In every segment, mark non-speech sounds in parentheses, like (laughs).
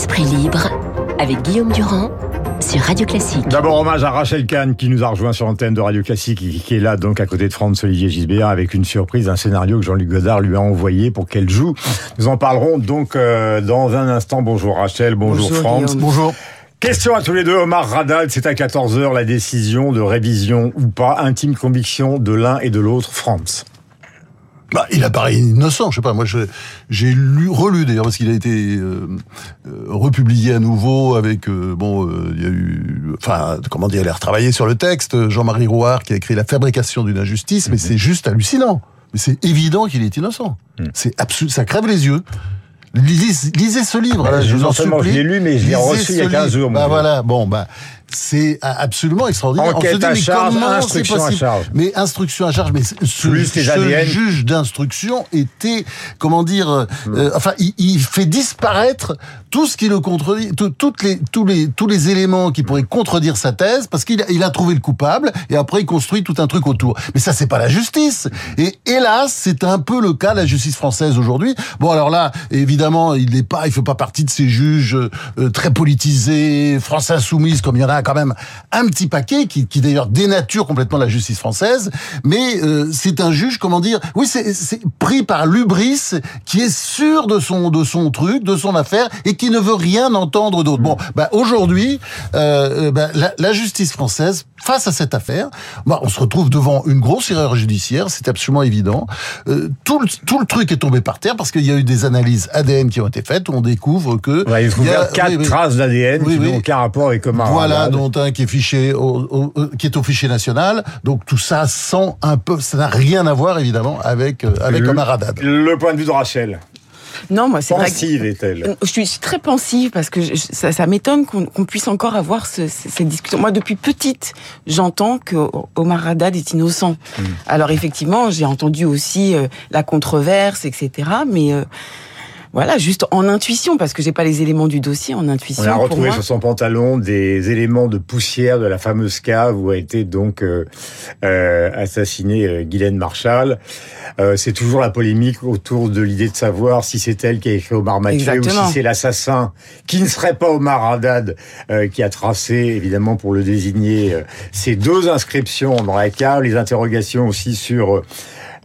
Esprit libre avec Guillaume Durand sur Radio Classique. D'abord, hommage à Rachel Kahn qui nous a rejoint sur l'antenne de Radio Classique et qui est là donc à côté de France Olivier Gisbert avec une surprise, un scénario que Jean-Luc Godard lui a envoyé pour qu'elle joue. Nous en parlerons donc euh, dans un instant. Bonjour Rachel, bonjour, France. Bonjour. Question à tous les deux. Omar Radad, c'est à 14h la décision de révision ou pas. Intime conviction de l'un et de l'autre. France. Bah, il apparaît innocent, je sais pas. Moi, j'ai lu, relu d'ailleurs parce qu'il a été euh, euh, republié à nouveau avec euh, bon, il y a eu, enfin, comment dire, il a retravaillé sur le texte. Jean-Marie Rouard qui a écrit La fabrication d'une injustice, mais mhm. c'est juste hallucinant. Mais c'est évident qu'il est innocent. Mhm. C'est absolu, ça crève les yeux. Lisez, lisez ce livre. Là, je, vous en supplie. Je l'ai lu, mais je l'ai reçu il y a 15 jours. Bah voilà, bon, bah c'est absolument extraordinaire. Enquête on se dit, à mais charge, comment instruction à charge. Mais instruction à charge, mais ce, ce juge d'instruction était, comment dire, euh, euh, enfin, il, il, fait disparaître tout ce qui le contredit, toutes les, tous les, tous les éléments qui pourraient contredire sa thèse, parce qu'il il a trouvé le coupable, et après il construit tout un truc autour. Mais ça, c'est pas la justice. Et hélas, c'est un peu le cas de la justice française aujourd'hui. Bon, alors là, évidemment, il n'est pas, il fait pas partie de ces juges euh, très politisés, France insoumise, comme il y en a quand même un petit paquet qui, qui d'ailleurs dénature complètement la justice française. Mais euh, c'est un juge, comment dire, oui, c'est pris par l'ubris, qui est sûr de son de son truc, de son affaire, et qui ne veut rien entendre d'autre. Bon, bah aujourd'hui, euh, euh bah, la, la, justice française, face à cette affaire, bah, on se retrouve devant une grosse erreur judiciaire, c'est absolument évident. Euh, tout, le, tout le truc est tombé par terre parce qu'il y a eu des analyses ADN qui ont été faites, où on découvre que... Ouais, il y a quatre traces d'ADN qui n'ont aucun rapport avec Omar Voilà, dont un qui est fiché au, qui est au fichier national. Donc tout ça sent un peu, ça n'a rien à voir évidemment avec euh, avec le, Omar Le point de vue de Rachel. Non, moi, c'est pensive est-elle euh, Je suis très pensive parce que ça, ça m'étonne qu'on puisse encore avoir ce, cette discussion. Moi, depuis petite, j'entends que Omar Haddad est innocent. Hmm. Alors effectivement, j'ai entendu aussi euh, la controverse, etc. Mais voilà, juste en intuition, parce que j'ai pas les éléments du dossier, en intuition. On a retrouvé sur son pantalon des éléments de poussière de la fameuse cave où a été donc euh, euh assassiné euh, Guylaine Marshall. Euh, c'est toujours la polémique autour de l'idée de savoir si c'est elle qui a écrit Omar Mathieu ou si c'est l'assassin qui ne serait pas Omar Haddad euh, qui a tracé, évidemment, pour le désigner, ces deux inscriptions dans la cave, les interrogations aussi sur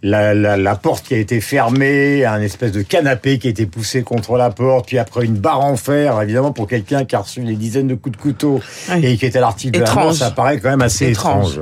la, la, la, porte qui a été fermée, un espèce de canapé qui a été poussé contre la porte, puis après une barre en fer, évidemment pour quelqu'un qui a reçu des dizaines de coups de couteau et qui était à l'article de la mort, ça paraît quand même assez étrange.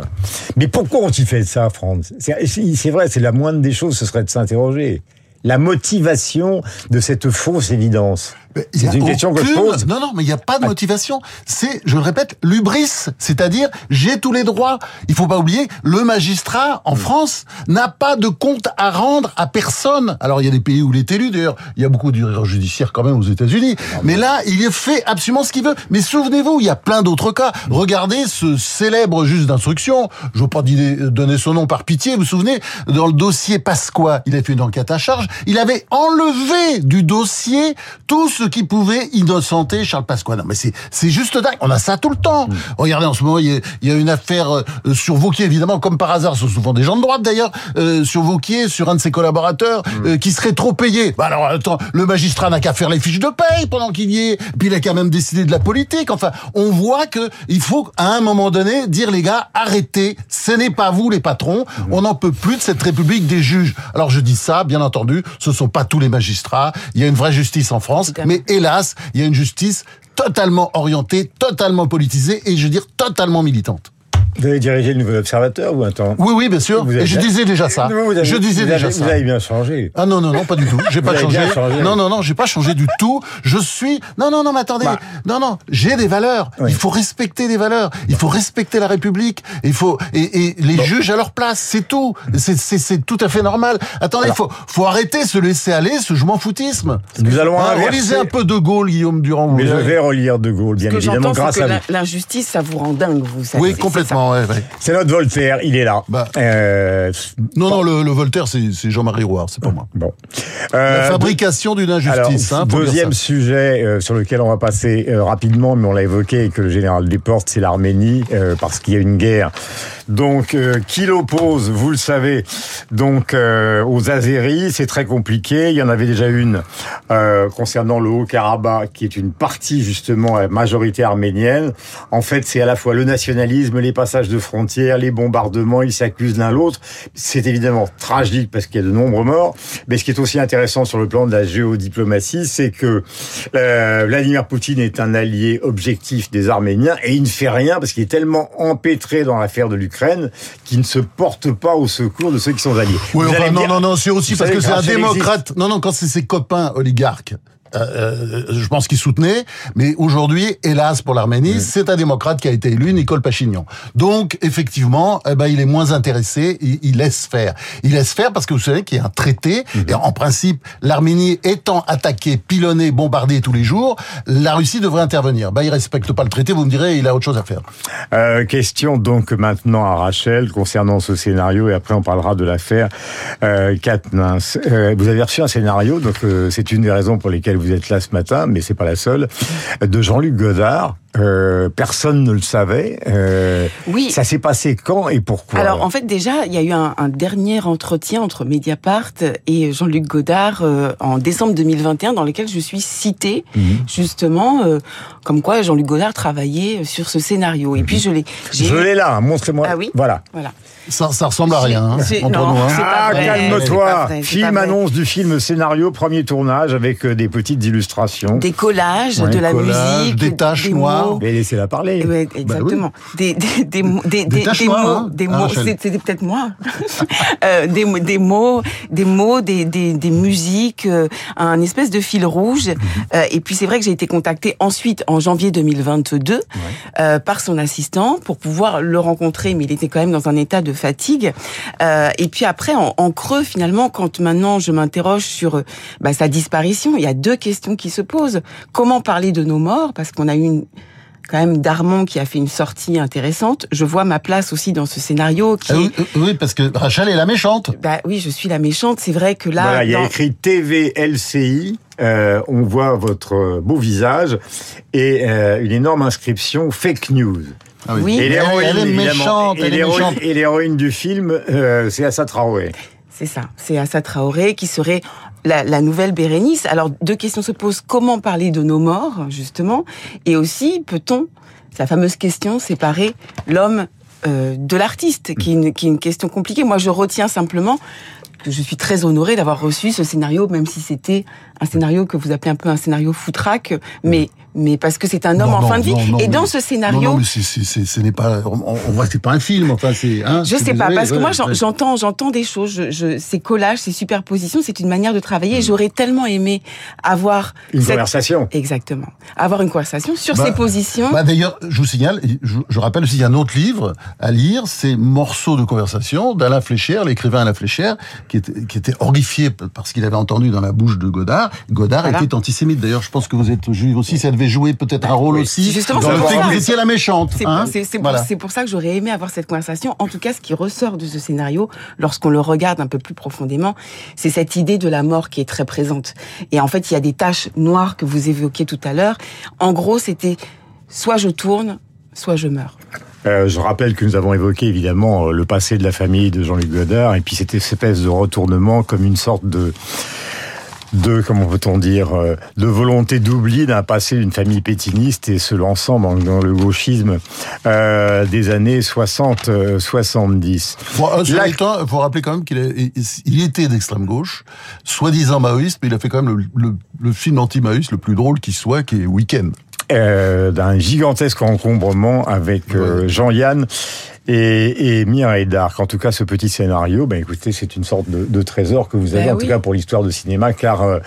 Mais pourquoi ont-ils fait ça, France C'est vrai, c'est la moindre des choses, ce serait de s'interroger. La motivation de cette fausse évidence. C'est une question que je pose. Non, non, mais il n'y a pas de motivation. C'est, je le répète, l'ubris, c'est-à-dire j'ai tous les droits. Il faut pas oublier, le magistrat en France n'a pas de compte à rendre à personne. Alors il y a des pays où il est élu, d'ailleurs, il y a beaucoup d'erreurs judiciaires quand même aux États-Unis. Mais là, il fait absolument ce qu'il veut. Mais souvenez-vous, il y a plein d'autres cas. Regardez ce célèbre juge d'instruction. Je ne veux pas donner son nom par pitié. Vous vous souvenez, dans le dossier Pasqua, il a fait une enquête à charge. Il avait enlevé du dossier tout ce qui pouvait innocenter Charles Pasqua. Non, mais c'est, c'est juste dingue. On a ça tout le temps. Mm. Regardez, en ce moment, il y, a, une affaire euh, sur Vauquier, évidemment, comme par hasard, ce sont souvent des gens de droite d'ailleurs, euh, sur Vauquier, sur un de ses collaborateurs, mm. euh, qui serait trop payé. Bah alors, attends, le magistrat n'a qu'à faire les fiches de paye pendant qu'il y est, puis il a quand même décidé de la politique. Enfin, on voit que il faut, à un moment donné, dire les gars, arrêtez, ce n'est pas vous les patrons, mm. on n'en peut plus de cette république des juges. Alors je dis ça, bien entendu, ce sont pas tous les magistrats, il y a une vraie justice en France, mais hélas, il y a une justice totalement orientée, totalement politisée et je veux dire totalement militante. Vous avez dirigé le Nouvel Observateur ou un temps Oui, oui, bien sûr. Et je disais déjà ça. je disais déjà ça. Vous avez bien changé. Ah non, non, non, pas du tout. J'ai pas changé. Non, non, non, j'ai pas changé du tout. Je suis. Non, non, non, mais attendez. Bah. Non, non, j'ai des valeurs. Il faut respecter des valeurs. Il faut respecter la République. Il faut et, et les juges à leur place. C'est tout. C'est tout à fait normal. Attendez, il faut faut arrêter se laisser aller, ce je m'en foutisme. Nous allons hein, relisez un peu De Gaulle, Guillaume Durand. Mais je vais relire De Gaulle, bien évidemment, grâce à L'injustice, ça vous rend dingue, vous. oui, complètement Non, ouais, ouais. C'est notre Voltaire, il est là. Bah. Euh, Non, non, le, le Voltaire, c'est Jean-Marie Rouard, c'est pas moi. bon. La Euh, fabrication d'une Alors, injustice. hein, deuxième sujet euh, sur lequel on va passer rapidement, mais on l'a évoqué et que le général déporte, c'est l'Arménie, parce qu'il y a une guerre. Donc, qui l'oppose, vous le savez, donc aux Azéris, c'est très compliqué. Il y en avait déjà une concernant le Haut-Karabakh, qui est une partie justement majorité arménienne. En fait, c'est à la fois le nationalisme, les passages de frontières, les bombardements, ils s'accusent l'un l'autre. C'est évidemment tragique parce qu'il y a de nombreux morts, mais ce qui est aussi intéressant sur le plan de la géodiplomatie, c'est que euh, Vladimir Poutine est un allié objectif des Arméniens et il ne fait rien parce qu'il est tellement empêtré dans l'affaire de l'Ukraine qu'il ne se porte pas au secours de ceux qui sont alliés. Oui, enfin, non, dire- non, non, c'est aussi parce que c'est un démocrate. Non, non, quand c'est ses copains oligarques. Euh, je pense qu'il soutenait, mais aujourd'hui, hélas pour l'Arménie, c'est un démocrate qui a été élu, Nicole Pachignan. Donc, effectivement, eh ben, il est moins intéressé, il, il laisse faire. Il laisse faire parce que vous savez qu'il y a un traité, et en principe, l'Arménie étant attaquée, pilonnée, bombardée tous les jours, la Russie devrait intervenir. Ben, il respecte pas le traité, vous me direz, il a autre chose à faire. Euh, question donc maintenant à Rachel concernant ce scénario et après on parlera de l'affaire euh, Katniss. Euh, vous avez reçu un scénario, donc c'est une des raisons pour lesquelles vous êtes là ce matin, mais c'est pas la seule, de Jean-Luc Godard. Euh, personne ne le savait. Euh, Oui. Ça s'est passé quand et pourquoi Alors en fait déjà, il y a eu un, un dernier entretien entre Mediapart et Jean-Luc Godard euh, en décembre 2021 dans lequel je suis citée Mhm. justement euh, comme quoi Jean-Luc Godard travaillait sur ce scénario. Et puis je l'ai j'ai Je l'ai là, montrez-moi. Ah oui Voilà. voilà. Ça, ça ressemble à rien, hein, entre non, nous. hein. c'est pas Ah, calme-toi. Film annonce du film scénario, premier tournage avec euh, des petites illustrations. Des collages, Ouais, de la collages, musique, des taches noires. Mais laissez-la parler. Ouais, exactement. Des, des, des, mots- des, Des des, taches des mots, hein des Ah, mots, c'était peut-être moi. (laughs) euh, des, mots- des mots, des mots, des, des, des musiques, euh, un espèce de fil rouge. Mhm. Euh, et puis c'est vrai que j'ai été contactée ensuite en janvier 2022 euh, par son assistant pour pouvoir le rencontrer, mais il était quand même dans un état de fatigue. Euh, et puis après, en, en creux, finalement, quand maintenant je m'interroge sur euh, bah, sa disparition, il y a deux questions qui se posent. Comment parler de nos morts? Parce qu'on a eu une quand même Darmon qui a fait une sortie intéressante. Je vois ma place aussi dans ce scénario qui Ah est- oui, oui, parce que Rachel est la méchante. bah oui, je suis la méchante. C'est vrai que là, Voilà, il y a dans- écrit TVLCI. Euh, on voit votre beau visage et euh, une énorme inscription fake news. Ah Oui. Et Elle- l'héroïne, elle est évidemment, méchante, et elle est l'héroïne- méchante. Et l'héroïne du film, euh, c'est Assa Traoré. c'est ça. C'est Assa Traoré qui serait la, la nouvelle Bérénice. Alors deux questions se posent comment parler de nos morts justement, et aussi peut-on, la fameuse question, séparer l'homme euh, de l'artiste, qui est, une, qui est une question compliquée. Moi, je retiens simplement que je suis très honorée d'avoir reçu ce scénario, même si c'était un scénario que vous appelez un peu un scénario foutraque, mais mais parce que c'est un homme Non, en non, fin de vie. non, non, et dans mais- ce scénario, Non, non, mais c'est, c'est, c'est- ce n'est pas, on, on voit, c'est pas un film, enfin, c'est, hein, Je suis sais pas, parce que ouais, moi ouais. j'entends, j'entends des choses. Je, je, ces collages, ces superpositions, c'est une manière de travailler. Et j'aurais tellement aimé avoir Une cette- conversation. Exactement, avoir une conversation sur Bah, ces positions. Bah d'ailleurs, je vous signale, je, je rappelle aussi, il y a un autre livre à lire, c'est Morceaux de conversation d'Alain Fléchère, l'écrivain Alain Fléchère, qui était, qui était horrifié parce qu'il avait entendu dans la bouche de Godard. Godard Voilà. était antisémite. D'ailleurs, je pense que vous êtes juif aussi, ça jouer peut-être un rôle oui. aussi Justement, dans c'est le pour fait ça. que vous étiez la méchante. C'est hein. pour, Voilà. c'est pour ça que j'aurais aimé avoir cette conversation. En tout cas, ce qui ressort de ce scénario, lorsqu'on le regarde un peu plus profondément, c'est cette idée de la mort qui est très présente. Et en fait, il y a des taches noires que vous évoquiez tout à l'heure. En gros, c'était soit je tourne, soit je meurs. Euh, je rappelle que nous avons évoqué évidemment euh, le passé de la famille de Jean-Luc Godard et puis cette espèce de retournement comme une sorte de de comment peut-on dire euh, de volonté d'oubli d'un passé d'une famille pétiniste et se lançant dans, le gauchisme euh, des années 60 euh, 70. Bon, La- il faut rappeler quand même qu'il est- il était d'extrême gauche, soi-disant maoïste, mais il a fait quand même le, le- le film anti-maoïste le plus drôle qui soit, qui est Weekend. euh, d'un gigantesque encombrement avec euh, Jean-Yann et, et Mireille Darc. En tout cas, ce petit scénario, ben écoutez, c'est une sorte de, de trésor que vous avez, Ben en tout cas pour l'histoire de cinéma, car euh,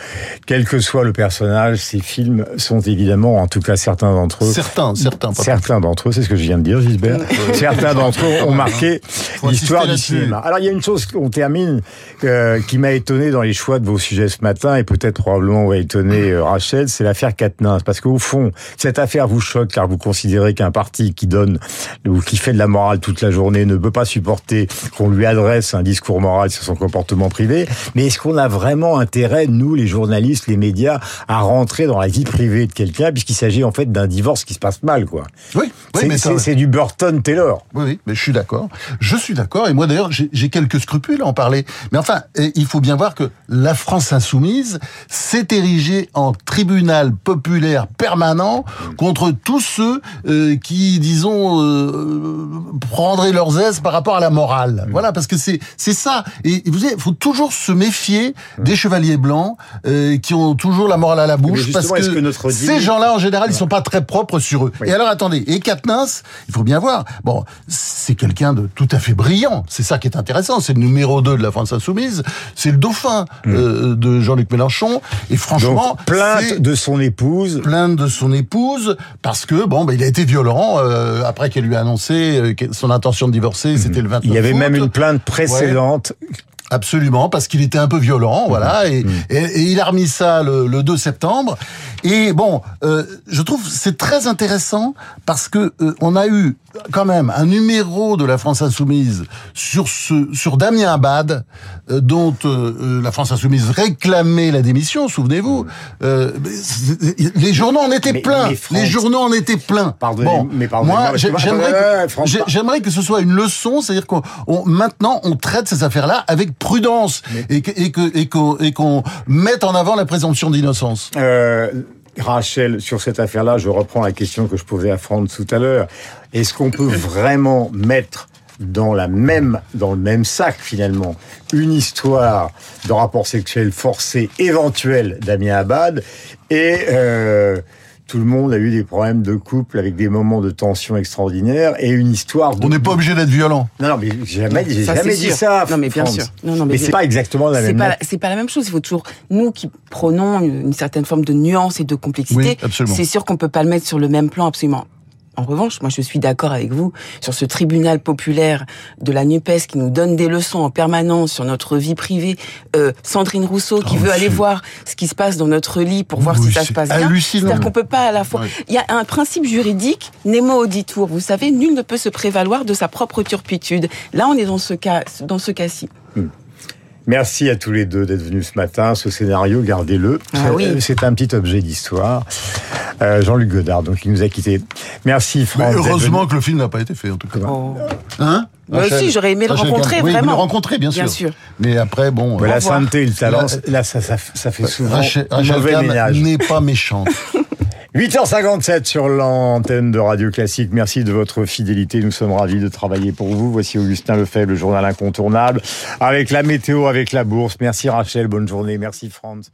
quel que soit le personnage, ces films sont évidemment, en tout cas certains d'entre eux, Certains, certains. pas Certains d'entre eux, c'est ce que je viens de dire, Gisbert. (laughs) Certains d'entre eux ont marqué l'histoire du cinéma. Alors, il y a une chose qu'on termine euh, qui m'a étonné dans les choix de vos sujets ce matin et peut-être probablement va étonner euh, Rachel, c'est l'affaire Katnins. Parce qu'au fond, cette affaire vous choque car vous considérez qu'un parti qui donne ou qui fait de la morale toute la journée, ne peut pas supporter qu'on lui adresse un discours moral sur son comportement privé. Mais est-ce qu'on a vraiment intérêt, nous, les journalistes, les médias, à rentrer dans la vie privée de quelqu'un, puisqu'il s'agit en fait d'un divorce qui se passe mal, quoi? Oui, oui c'est, du Burton Taylor. Oui, oui, mais je suis d'accord. Je suis d'accord. Et moi, d'ailleurs, j'ai quelques scrupules à en parler. Mais enfin, il faut bien voir que la France insoumise s'est érigée en tribunal populaire permanent contre tous ceux euh, qui, disons, euh, prendraient leurs aises par rapport à la morale. Voilà, parce que c'est c'est ça. Et vous savez, il faut toujours se méfier des chevaliers blancs euh, qui ont toujours la morale à la bouche, parce que, que notre ces gens-là, en général, ils sont pas très propres sur eux. Oui. Et alors, attendez, et Katniss, il faut bien voir, bon, c'est quelqu'un de tout à fait brillant. C'est ça qui est intéressant. C'est le numéro 2 de la France Insoumise. C'est le dauphin euh, de Jean-Luc Mélenchon. Et franchement, Mm. Donc, plainte de son épouse. plainte de son épouse parce que bon, bah, il a été violent euh, après qu'elle lui a annoncé euh, son intention de divorcer. C'était le 29 Mm. Il y avait août. même une plainte précédente. Absolument, parce qu'il était un peu violent, voilà, et, et, et il a remis ça le, le 2 septembre. Et bon, euh, je trouve c'est très intéressant parce que euh, on a eu quand même un numéro de la France insoumise sur ce sur Damien Abad, euh, dont euh, euh, la France insoumise réclamait la démission. Souvenez-vous, euh, mais les journaux en étaient Mais- pleins. mais Franck- les journaux en étaient pleins. Pardonnez- mais pardonnez-moi, moi, j'aimerais que, j'aimerais que ce soit une leçon, c'est-à-dire qu'on on- maintenant on traite ces affaires-là avec prudence et que- et que- et qu'on et qu'on mette en avant la présomption d'innocence. Euh, Rachel, sur cette affaire-là, je reprends la question que je posais à Franck tout à l'heure. Est-ce qu'on peut (coughs) vraiment mettre dans la même, dans le même sac finalement, une histoire de rapport sexuel forcé éventuel d'Amien Abad et euh, tout le monde a eu des problèmes de couple avec des moments de tension extraordinaires et une histoire. De... On n'est pas obligé d'être violent. Non, non, mais j'ai jamais, j'ai Ça, jamais dit sûr. ça. Non, mais bien sûr. Non, non, mais mais bien- c'est pas exactement la C'est même. pas, la- c'est pas la même chose. Il faut toujours, nous qui prenons une, une certaine forme de nuance et de complexité, Oui, absolument. c'est sûr qu'on peut pas le mettre sur le même plan, absolument. En revanche, moi je suis d'accord avec vous sur ce tribunal populaire de la NUPES qui nous donne des leçons en permanence sur notre vie privée. Euh, Sandrine Rousseau qui Oh, veut aller voir ce qui se passe dans notre lit pour voir Oui, si ça se passe bien. C'est-à-dire qu'on peut pas à la fois. Ouais. Il y a un principe juridique, nemo auditour. Vous savez, nul ne peut se prévaloir de sa propre turpitude. Là, on est dans ce cas, dans ce cas-ci. Merci à tous les deux d'être venus ce matin. Ce scénario, gardez-le. Ah C'est- oui. C'est un petit objet d'histoire. Euh, Jean-Luc Godard, donc, il nous a quittés. Merci, Franck. heureusement venu. que le film n'a pas été fait en tout cas. Oh. Hein Moi aussi, j'aurais aimé le rencontrer, oui, vraiment. le rencontrer, bien sûr. Bien sûr. Mais après, bon. Mais euh, la sainteté et le talent, là, ça, ça, ça fait souvent Rachel, Rachel mauvais ménage. n'est pas méchante. (laughs) 8h57 sur l'antenne de Radio Classique. Merci de votre fidélité. Nous sommes ravis de travailler pour vous. Voici Augustin Lefebvre, le journal incontournable, avec la météo, avec la bourse. Merci Rachel, bonne journée. Merci Franz.